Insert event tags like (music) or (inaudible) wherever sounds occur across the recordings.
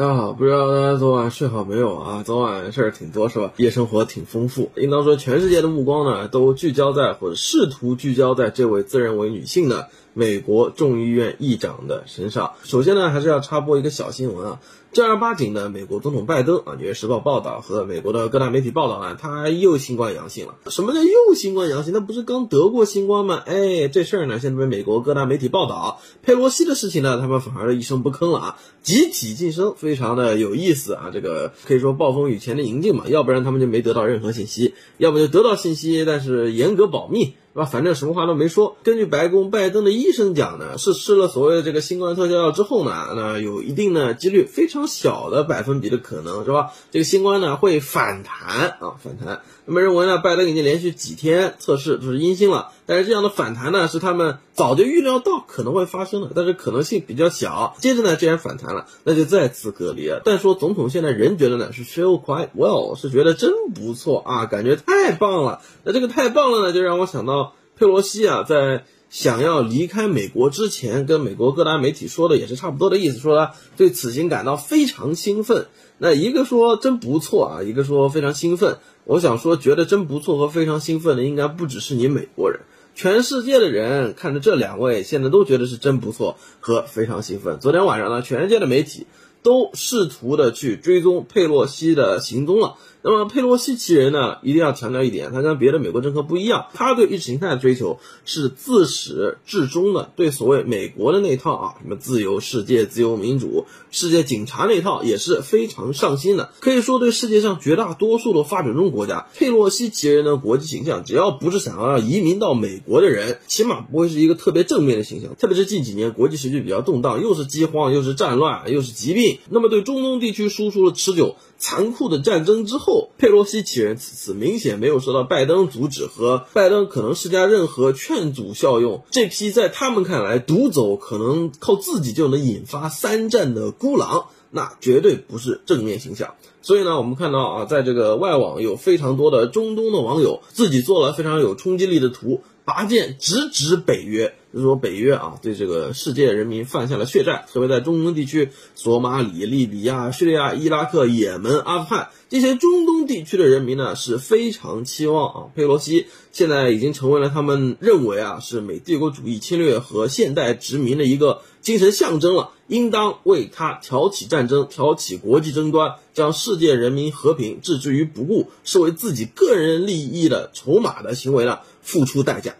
大家好，不知道大家昨晚睡好没有啊？昨晚事儿挺多是吧？夜生活挺丰富，应当说全世界的目光呢都聚焦在或者试图聚焦在这位自认为女性的美国众议院议长的身上。首先呢，还是要插播一个小新闻啊。正儿八经的美国总统拜登啊，《纽约时报》报道和美国的各大媒体报道呢，他又新冠阳性了。什么叫又新冠阳性？他不是刚得过新冠吗？哎，这事儿呢，现在被美国各大媒体报道。佩洛西的事情呢，他们反而一声不吭了啊，集体晋升，非常的有意思啊。这个可以说暴风雨前的宁静嘛，要不然他们就没得到任何信息，要不就得到信息，但是严格保密。是吧？反正什么话都没说。根据白宫拜登的医生讲呢，是吃了所谓的这个新冠特效药之后呢，那有一定的几率，非常小的百分比的可能，是吧？这个新冠呢会反弹啊，反弹。那么认为呢，拜登已经连续几天测试都是阴性了，但是这样的反弹呢，是他们早就预料到可能会发生的，但是可能性比较小。接着呢，既然反弹了，那就再次隔离了。但说总统现在人觉得呢是 feel quite well，是觉得真不错啊，感觉太棒了。那这个太棒了呢，就让我想到。佩洛西啊，在想要离开美国之前，跟美国各大媒体说的也是差不多的意思，说他对此行感到非常兴奋。那一个说真不错啊，一个说非常兴奋。我想说，觉得真不错和非常兴奋的，应该不只是你美国人，全世界的人看着这两位，现在都觉得是真不错和非常兴奋。昨天晚上呢，全世界的媒体都试图的去追踪佩洛西的行踪了。那么佩洛西其人呢，一定要强调一点，他跟别的美国政客不一样，他对意识形态的追求是自始至终的，对所谓美国的那套啊，什么自由世界、自由民主、世界警察那套也是非常上心的。可以说，对世界上绝大多数的发展中国家，佩洛西其人的国际形象，只要不是想要移民到美国的人，起码不会是一个特别正面的形象。特别是近几年国际时局比较动荡，又是饥荒，又是战乱，又是疾病，那么对中东地区输出了持久。残酷的战争之后，佩洛西其人此次明显没有受到拜登阻止和拜登可能施加任何劝阻效用。这批在他们看来独走可能靠自己就能引发三战的孤狼，那绝对不是正面形象。所以呢，我们看到啊，在这个外网有非常多的中东的网友自己做了非常有冲击力的图。拔剑直指北约，就是说北约啊，对这个世界人民犯下了血债，特别在中东地区，索马里、利比亚、叙利亚、伊拉克、也门、阿富汗这些中东地区的人民呢，是非常期望啊，佩洛西现在已经成为了他们认为啊，是美帝国主义侵略和现代殖民的一个精神象征了，应当为他挑起战争、挑起国际争端，将世界人民和平置之于不顾，视为自己个人利益的筹码的行为呢？付出代价，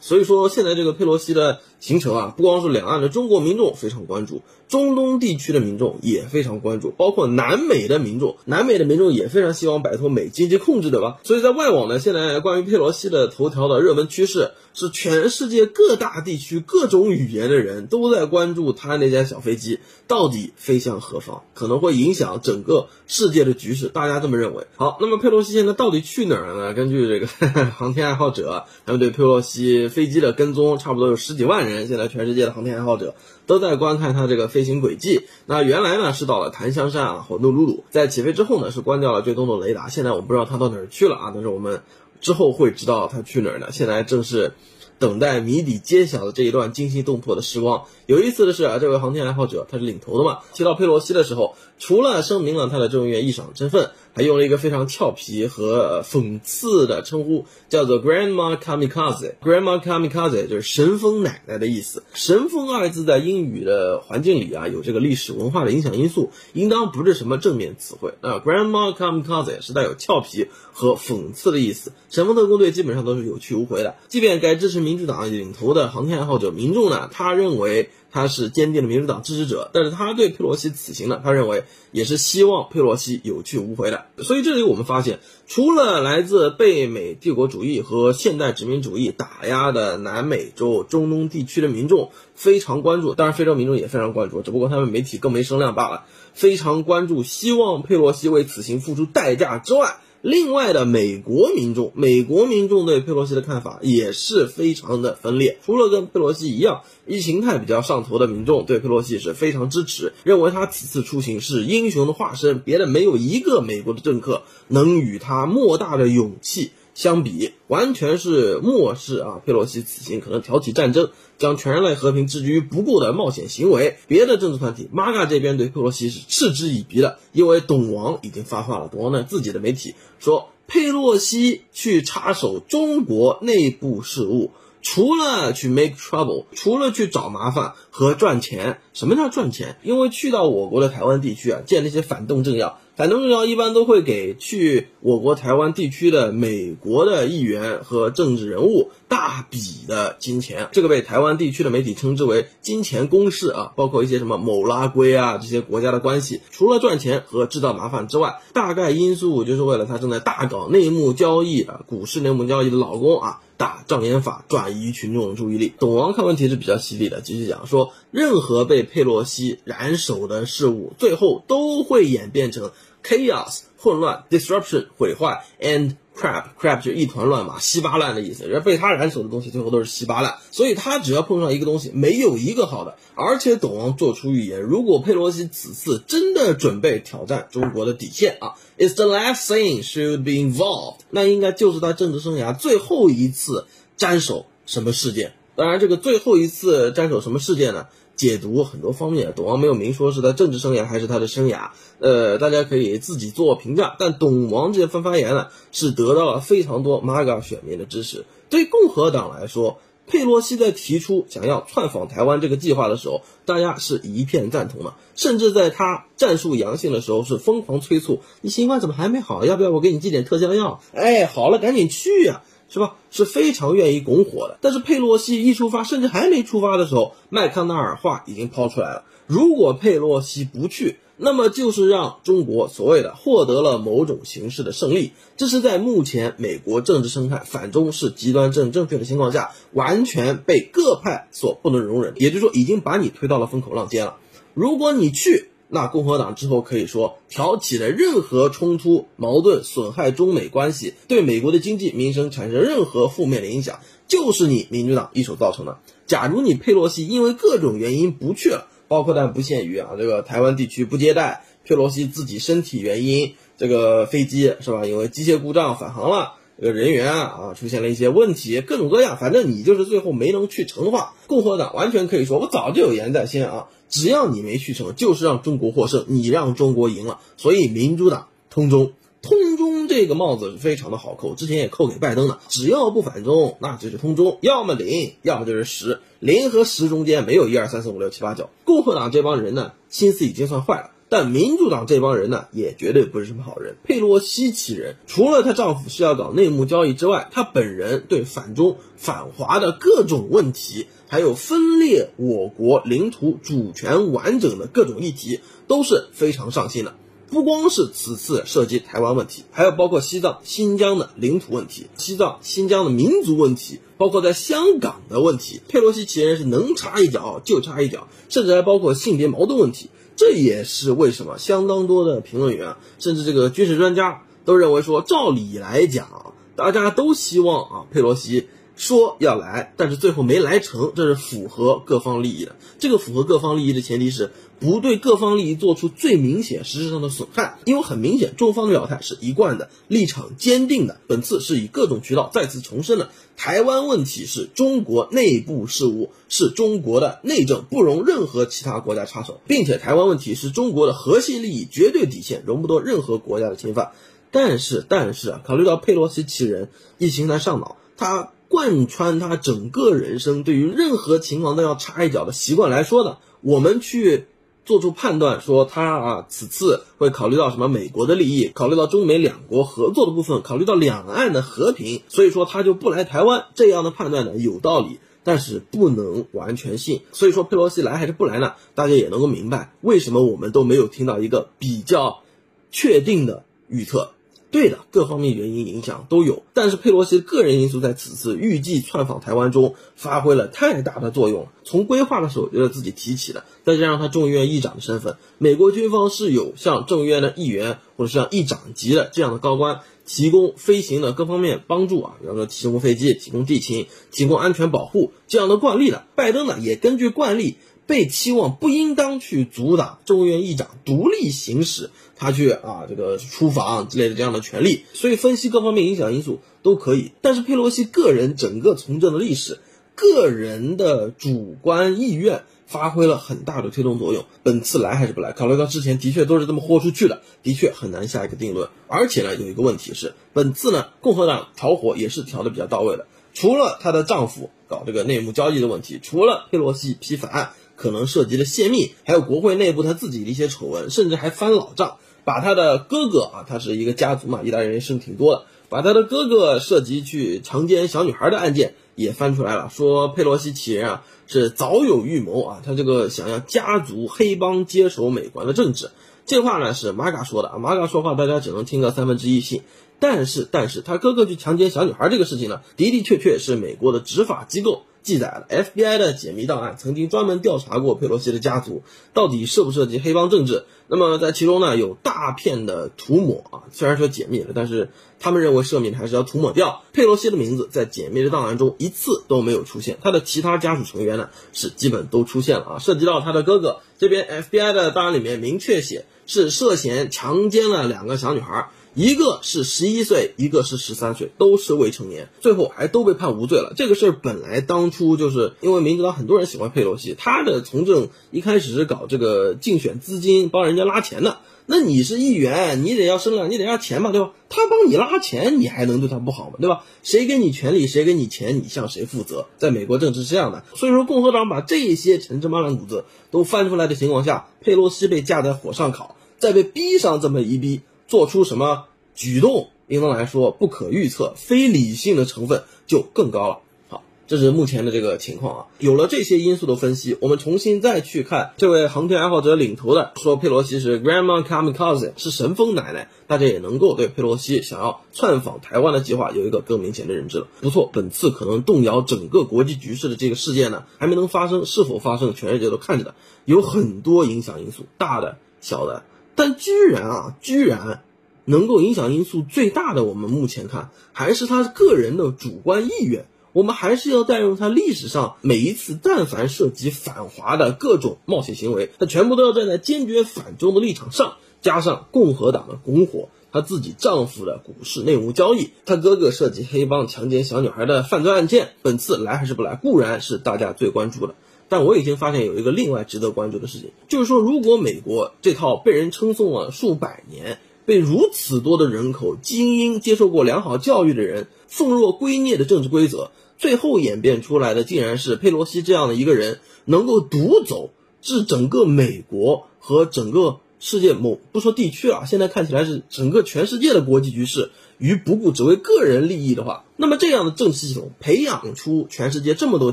所以说现在这个佩洛西的行程啊，不光是两岸的中国民众非常关注。中东地区的民众也非常关注，包括南美的民众，南美的民众也非常希望摆脱美经济控制，对吧？所以在外网呢，现在关于佩洛西的头条的热门趋势是，全世界各大地区各种语言的人都在关注他那架小飞机到底飞向何方，可能会影响整个世界的局势，大家这么认为。好，那么佩洛西现在到底去哪儿了呢？根据这个 (laughs) 航天爱好者，他们对佩洛西飞机的跟踪，差不多有十几万人，现在全世界的航天爱好者都在观看他这个飞。行轨迹，那原来呢是到了檀香山啊，或努鲁鲁，在起飞之后呢是关掉了最终的雷达，现在我们不知道他到哪儿去了啊，但是我们之后会知道他去哪儿呢。现在正是等待谜底揭晓的这一段惊心动魄的时光。有意思的是啊，这位航天爱好者他是领头的嘛，提到佩洛西的时候，除了声明了他的众议院议长身份。还用了一个非常俏皮和讽刺的称呼，叫做 Grandma Kamikaze。Grandma Kamikaze 就是神风奶奶的意思。神风二字在英语的环境里啊，有这个历史文化的影响因素，应当不是什么正面词汇。那 Grandma Kamikaze 是带有俏皮和讽刺的意思。神风特工队基本上都是有去无回的，即便该支持民主党领头的航天爱好者民众呢，他认为。他是坚定的民主党支持者，但是他对佩洛西此行呢，他认为也是希望佩洛西有去无回的。所以这里我们发现，除了来自被美帝国主义和现代殖民主义打压的南美洲、中东地区的民众非常关注，当然非洲民众也非常关注，只不过他们媒体更没声量罢了。非常关注，希望佩洛西为此行付出代价之外。另外的美国民众，美国民众对佩洛西的看法也是非常的分裂。除了跟佩洛西一样意识形态比较上头的民众对佩洛西是非常支持，认为他此次出行是英雄的化身，别的没有一个美国的政客能与他莫大的勇气相比，完全是漠视啊佩洛西此行可能挑起战争、将全人类和平置之于不顾的冒险行为。别的政治团体，MAGA 这边对佩洛西是嗤之以鼻的，因为董王已经发话了，董王呢自己的媒体说，佩洛西去插手中国内部事务。除了去 make trouble，除了去找麻烦和赚钱，什么叫赚钱？因为去到我国的台湾地区啊，见那些反动政要，反动政要一般都会给去我国台湾地区的美国的议员和政治人物大笔的金钱，这个被台湾地区的媒体称之为“金钱攻势”啊，包括一些什么某拉圭啊这些国家的关系，除了赚钱和制造麻烦之外，大概因素就是为了他正在大搞内幕交易啊，股市内幕交易的老公啊。打障眼法，转移群众的注意力。董王看问题是比较犀利的，继续讲说，任何被佩洛西染手的事物，最后都会演变成 chaos 混乱，disruption 毁坏，and crap crap 就一团乱麻，稀巴烂的意思。人被他染手的东西，最后都是稀巴烂。所以他只要碰上一个东西，没有一个好的。而且董王做出预言，如果佩洛西此次真的准备挑战中国的底线啊。Is the last thing should be involved？那应该就是他政治生涯最后一次沾手什么事件。当然，这个最后一次沾手什么事件呢？解读很多方面。董王没有明说是他政治生涯还是他的生涯，呃，大家可以自己做评价。但董王这番发言呢，是得到了非常多 MAGA 选民的支持。对共和党来说，佩洛西在提出想要窜访台湾这个计划的时候，大家是一片赞同的，甚至在他战术阳性的时候是疯狂催促：“你新冠怎么还没好？要不要我给你寄点特效药？”哎，好了，赶紧去呀，是吧？是非常愿意拱火的。但是佩洛西一出发，甚至还没出发的时候，麦康奈尔话已经抛出来了：如果佩洛西不去。那么就是让中国所谓的获得了某种形式的胜利，这是在目前美国政治生态反中是极端正正确的情况下，完全被各派所不能容忍。也就是说，已经把你推到了风口浪尖了。如果你去，那共和党之后可以说挑起了任何冲突、矛盾，损害中美关系，对美国的经济民生产生任何负面的影响，就是你民主党一手造成的。假如你佩洛西因为各种原因不去了。包括但不限于啊，这个台湾地区不接待，佩洛西自己身体原因，这个飞机是吧？因为机械故障返航了，这个人员啊出现了一些问题，各种各样，反正你就是最后没能去成的话，共和党完全可以说，我早就有言在先啊，只要你没去成，就是让中国获胜，你让中国赢了，所以民主党通中。通中这个帽子是非常的好扣，之前也扣给拜登的。只要不反中，那就是通中，要么零，要么就是十。零和十中间没有一二三四五六七八九。共和党这帮人呢，心思已经算坏了，但民主党这帮人呢，也绝对不是什么好人。佩洛西其人，除了她丈夫是要搞内幕交易之外，她本人对反中反华的各种问题，还有分裂我国领土主权完整的各种议题，都是非常上心的。不光是此次涉及台湾问题，还有包括西藏、新疆的领土问题，西藏、新疆的民族问题，包括在香港的问题。佩洛西其人是能插一脚就插一脚，甚至还包括性别矛盾问题。这也是为什么相当多的评论员，甚至这个军事专家都认为说，照理来讲，大家都希望啊，佩洛西说要来，但是最后没来成，这是符合各方利益的。这个符合各方利益的前提是。不对各方利益做出最明显实质上的损害，因为很明显，中方的表态是一贯的立场坚定的。本次是以各种渠道再次重申了台湾问题是中国内部事务，是中国的内政，不容任何其他国家插手，并且台湾问题是中国的核心利益、绝对底线，容不得任何国家的侵犯。但是，但是啊，考虑到佩洛西其人意识形态上脑，他贯穿他整个人生，对于任何情况都要插一脚的习惯来说呢，我们去。做出判断说他啊，此次会考虑到什么美国的利益，考虑到中美两国合作的部分，考虑到两岸的和平，所以说他就不来台湾。这样的判断呢有道理，但是不能完全信。所以说佩洛西来还是不来呢？大家也能够明白为什么我们都没有听到一个比较确定的预测。对的，各方面原因影响都有，但是佩洛西的个人因素在此次预计窜访台湾中发挥了太大的作用。从规划的时候就是自己提起的，再加上他众议院议长的身份，美国军方是有向众议院的议员或者像议长级的这样的高官提供飞行的各方面帮助啊，比方说提供飞机、提供地勤、提供安全保护这样的惯例的。拜登呢也根据惯例。被期望不应当去阻挡众议院议长独立行使他去啊这个出访之类的这样的权利，所以分析各方面影响因素都可以。但是佩洛西个人整个从政的历史，个人的主观意愿发挥了很大的推动作用。本次来还是不来？考虑到之前的确都是这么豁出去的，的确很难下一个定论。而且呢，有一个问题是，本次呢共和党调火也是调的比较到位的。除了她的丈夫搞这个内幕交易的问题，除了佩洛西批法案可能涉及的泄密，还有国会内部他自己的一些丑闻，甚至还翻老账，把他的哥哥啊，他是一个家族嘛，意大利人生挺多的，把他的哥哥涉及去强奸小女孩的案件也翻出来了，说佩洛西其人啊是早有预谋啊，他这个想要家族黑帮接手美国的政治，这话呢是玛嘎说的啊，玛嘎说话大家只能听个三分之一信。但是，但是他哥哥去强奸小女孩这个事情呢，的的确确是美国的执法机构记载了。FBI 的解密档案曾经专门调查过佩洛西的家族到底涉不涉及黑帮政治。那么在其中呢，有大片的涂抹啊，虽然说解密了，但是他们认为赦免还是要涂抹掉佩洛西的名字，在解密的档案中一次都没有出现。他的其他家属成员呢，是基本都出现了啊。涉及到他的哥哥这边，FBI 的档案里面明确写是涉嫌强奸了两个小女孩。一个是十一岁，一个是十三岁，都是未成年，最后还都被判无罪了。这个事儿本来当初就是因为民主党很多人喜欢佩洛西，他的从政一开始是搞这个竞选资金，帮人家拉钱的。那你是议员，你得要声量，你得要钱嘛，对吧？他帮你拉钱，你还能对他不好吗？对吧？谁给你权利，谁给你钱，你向谁负责？在美国政治是这样的。所以说，共和党把这些陈芝麻烂谷子都翻出来的情况下，佩洛西被架在火上烤，再被逼上这么一逼。做出什么举动，应当来说不可预测，非理性的成分就更高了。好，这是目前的这个情况啊。有了这些因素的分析，我们重新再去看这位航天爱好者领头的说佩洛西是 Grandma Kamikaze，是神风奶奶，大家也能够对佩洛西想要窜访台湾的计划有一个更明显的认知了。不错，本次可能动摇整个国际局势的这个事件呢，还没能发生，是否发生，全世界都看着的，有很多影响因素，大的、小的。但居然啊，居然能够影响因素最大的，我们目前看还是他个人的主观意愿。我们还是要带入他历史上每一次但凡涉及反华的各种冒险行为，他全部都要站在坚决反中的立场上。加上共和党的拱火，他自己丈夫的股市内幕交易，他哥哥涉及黑帮强奸小女孩的犯罪案件，本次来还是不来，固然是大家最关注的。但我已经发现有一个另外值得关注的事情，就是说，如果美国这套被人称颂了数百年、被如此多的人口精英接受过良好教育的人奉若圭臬的政治规则，最后演变出来的，竟然是佩洛西这样的一个人能够独走至整个美国和整个世界某不说地区啊，现在看起来是整个全世界的国际局势。于不顾只为个人利益的话，那么这样的政治系统培养出全世界这么多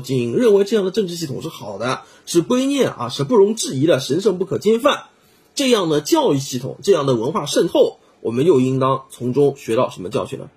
精英，认为这样的政治系统是好的，是观念啊，是不容置疑的，神圣不可侵犯。这样的教育系统，这样的文化渗透，我们又应当从中学到什么教训呢？